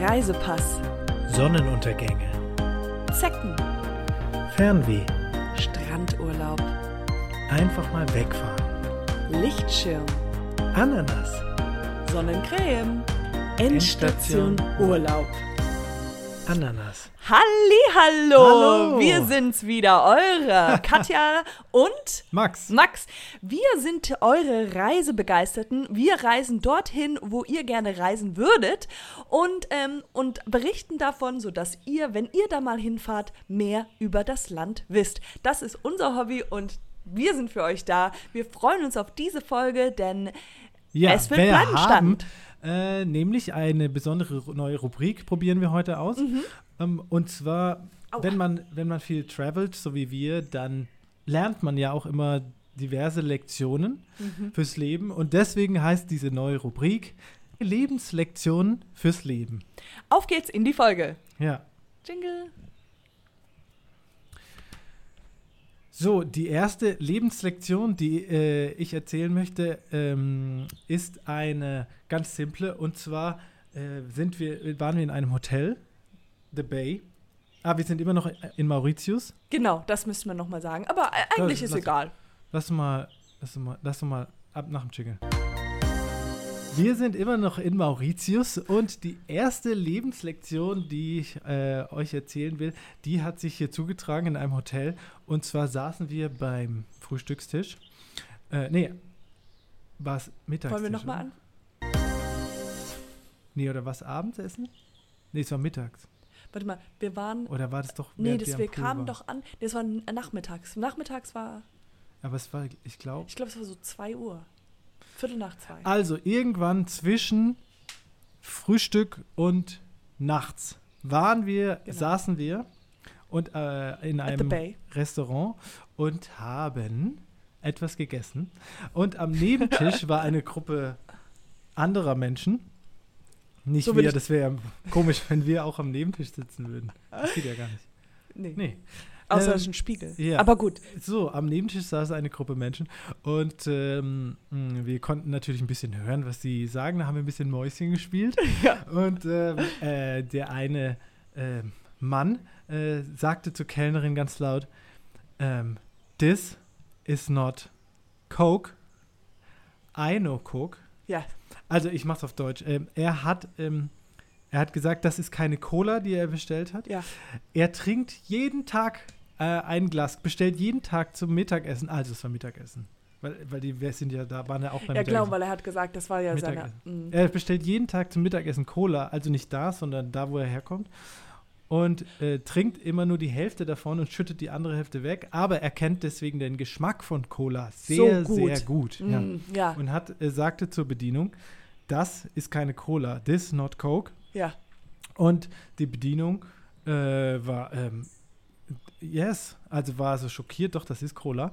Reisepass, Sonnenuntergänge, Zecken, Fernweh, Strandurlaub, einfach mal wegfahren, Lichtschirm, Ananas, Sonnencreme, Endstation Urlaub. Ananas. Hallo, Hallo. wir sind's wieder, eure Katja und Max. Max. Wir sind eure Reisebegeisterten. Wir reisen dorthin, wo ihr gerne reisen würdet und, ähm, und berichten davon, sodass ihr, wenn ihr da mal hinfahrt, mehr über das Land wisst. Das ist unser Hobby und wir sind für euch da. Wir freuen uns auf diese Folge, denn Ja, es wird wir bleiben haben Stand. äh, nämlich eine besondere neue Rubrik probieren wir heute aus. Ähm, und zwar, Mhm. Aua. wenn man, wenn man viel travelt, so wie wir, dann lernt man ja auch immer diverse Lektionen Mhm. fürs Leben. Und deswegen heißt diese neue Rubrik Lebenslektionen fürs Leben. Auf geht's in die Folge. Ja. Jingle. So, die erste Lebenslektion, die äh, ich erzählen möchte, ähm, ist eine ganz simple. Und zwar äh, sind wir, waren wir in einem Hotel, The Bay. Ah, wir sind immer noch in Mauritius. Genau, das müssten wir nochmal sagen. Aber äh, eigentlich Ja, ist lass- egal. Lass mal, lass mal, lass mal ab nach dem Jingle. Wir sind immer noch in Mauritius und die erste Lebenslektion, die ich äh, euch erzählen will, die hat sich hier zugetragen in einem Hotel. Und zwar saßen wir beim Frühstückstisch. Äh, nee, war es Mittagstisch? Wollen wir nochmal an? Nee, oder war es Abendsessen? Nee, es war mittags. Warte mal, wir waren. Oder war das doch Nee, das, wir wir kamen waren? doch an. Das war n- nachmittags. Nachmittags war, Aber es war, ich glaube, ich glaube, es war so 2 Uhr. Viertel nach zwei. Also irgendwann zwischen Frühstück und nachts waren wir, Genau. saßen wir und äh, in einem. Restaurant und haben etwas gegessen. Und am Nebentisch war eine Gruppe anderer Menschen. Nicht So wir, das wäre komisch, wenn wir auch am Nebentisch sitzen würden. Das geht ja gar nicht. Nee. Nee. Außer Ähm, es ist ein Spiegel. ja. Aber gut. So, am Nebentisch saß eine Gruppe Menschen und ähm, mh, wir konnten natürlich ein bisschen hören, was sie sagen. Da haben wir ein bisschen Mäuschen gespielt. Ja. Und ähm, äh, der eine ähm, Mann äh, sagte zur Kellnerin ganz laut: ähm, This is not Coke. I know Coke. Ja. Also, ich mach's auf Deutsch. Ähm, er hat. Ähm, er hat gesagt, das ist keine Cola, die er bestellt hat. Ja. Er trinkt jeden Tag äh, ein Glas, bestellt jeden Tag zum Mittagessen, also es war Mittagessen. Weil, weil die wir sind ja da, waren ja auch beim Ja, genau, weil er hat gesagt, das war ja seine. Mm. Er bestellt jeden Tag zum Mittagessen Cola, also nicht da, sondern da, wo er herkommt. Und äh, trinkt immer nur die Hälfte davon und schüttet die andere Hälfte weg. Aber er kennt deswegen den Geschmack von Cola sehr, gut. sehr gut. Ja. Mm, ja. Und hat, äh, sagte zur Bedienung, das ist keine Cola, this not Coke. ja. Und die Bedienung äh, war, ähm, yes, also war so schockiert, doch, das ist Cola.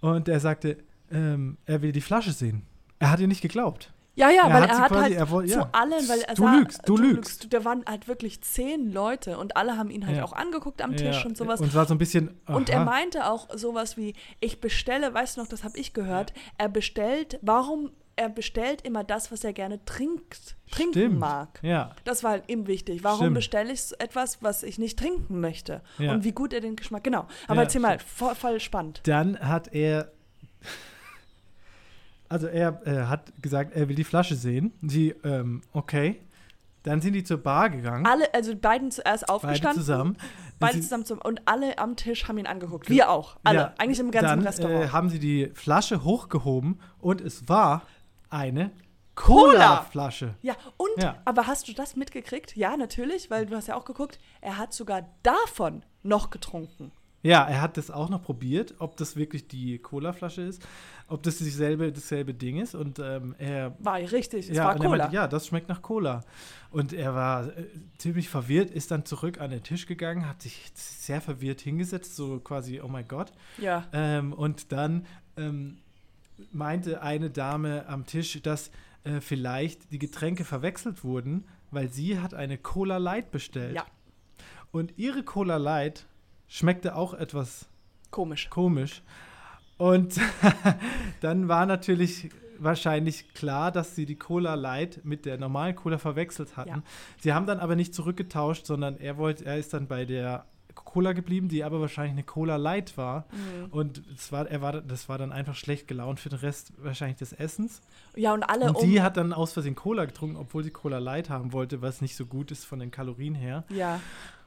Und er sagte, ähm, er will die Flasche sehen. Er hat ihr nicht geglaubt. Ja, ja, Er weil hat er hat quasi- halt er woll- zu ja. allen, weil er Du sah, lügst, du lügst. Da waren halt wirklich zehn Leute und alle haben ihn halt Ja. auch angeguckt am Tisch Ja, und sowas. Und war so ein bisschen. Und er aha, meinte auch sowas wie, ich bestelle, weißt du noch, das habe ich gehört, er bestellt, warum, er bestellt immer das, was er gerne trinkt, trinken Stimmt. mag. Ja, Das war halt ihm wichtig. Warum Stimmt. bestelle ich so etwas, was ich nicht trinken möchte? Ja. Und wie gut er den Geschmack, genau. Aber Ja, erzähl mal, voll, voll spannend. dann hat er. Also er äh, hat gesagt, er will die Flasche sehen. Sie, ähm, okay. Dann sind die zur Bar gegangen. Alle, also die beiden zuerst beide aufgestanden. zusammen. Beide zusammen zum, und alle am Tisch haben ihn angeguckt. Wir auch. Alle. Ja, Eigentlich im ganzen dann, Restaurant. Äh, haben sie die Flasche hochgehoben und es war eine Cola. Cola-Flasche. ja, und, Ja. aber hast du das mitgekriegt? Ja, natürlich, weil du hast ja auch geguckt, er hat sogar davon noch getrunken. Ja, er hat das auch noch probiert, ob das wirklich die Cola-Flasche ist, ob das dieselbe, dasselbe Ding ist. Und ähm, er. War richtig, es ja, war Cola. meinte, ja, das schmeckt nach Cola. Und er war äh, ziemlich verwirrt, ist dann zurück an den Tisch gegangen, hat sich sehr verwirrt hingesetzt, so quasi, oh mein Gott. ja. Ähm, und dann ähm, meinte eine Dame am Tisch, dass äh, vielleicht die Getränke verwechselt wurden, weil sie hat eine Cola Light bestellt. Ja. Und ihre Cola Light schmeckte auch etwas Komisch. komisch. Und dann war natürlich wahrscheinlich klar, dass sie die Cola Light mit der normalen Cola verwechselt hatten. Ja. Sie haben dann aber nicht zurückgetauscht, sondern er wollte, er ist dann bei der Cola geblieben, die aber wahrscheinlich eine Cola Light war. Mhm. Und es war, er war, das war dann einfach schlecht gelaunt für den Rest wahrscheinlich des Essens. Ja, und alle Und um. die hat dann aus Versehen Cola getrunken, obwohl sie Cola Light haben wollte, was nicht so gut ist von den Kalorien her. ja.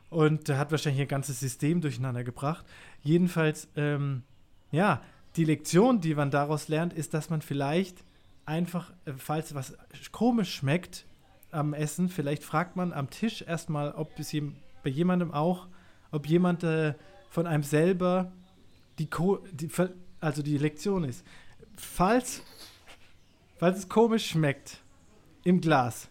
Und hat wahrscheinlich ihr ganzes System durcheinander gebracht. Jedenfalls, ähm, ja, die Lektion, die man daraus lernt, ist, dass man vielleicht einfach, äh, falls was komisch schmeckt am Essen, vielleicht fragt man am Tisch erstmal, ob es bei jemandem auch, ob jemand äh, von einem selber die, Co die, also die Lektion ist. Falls, falls es komisch schmeckt im Glas,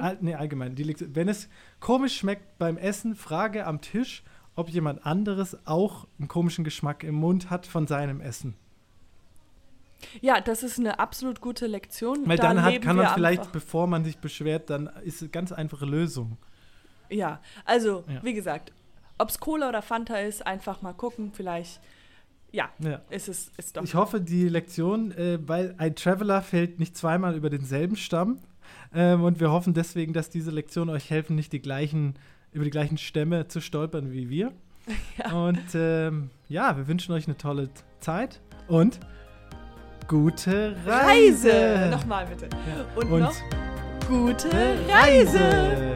All, nee, allgemein. Die Lektion, wenn es komisch schmeckt beim Essen, frage am Tisch, ob jemand anderes auch einen komischen Geschmack im Mund hat von seinem Essen. ja, das ist eine absolut gute Lektion. Weil Da dann hat, kann man vielleicht, einfach- bevor man sich beschwert, dann ist es eine ganz einfache Lösung. Ja, also, Ja. wie gesagt, ob es Cola oder Fanta ist, einfach mal gucken. Vielleicht, ja, Ja. ist es ist doch. Ich hoffe, die Lektion, äh, weil ein Traveler fällt nicht zweimal über denselben Stamm. Ähm, und wir hoffen deswegen, dass diese Lektionen euch helfen, nicht die gleichen, über die gleichen Stämme zu stolpern wie wir. Und ähm, ja, wir wünschen euch eine tolle Zeit und gute Reise. Reise! Nochmal bitte. Ja. Und, Und noch gute gute Reise!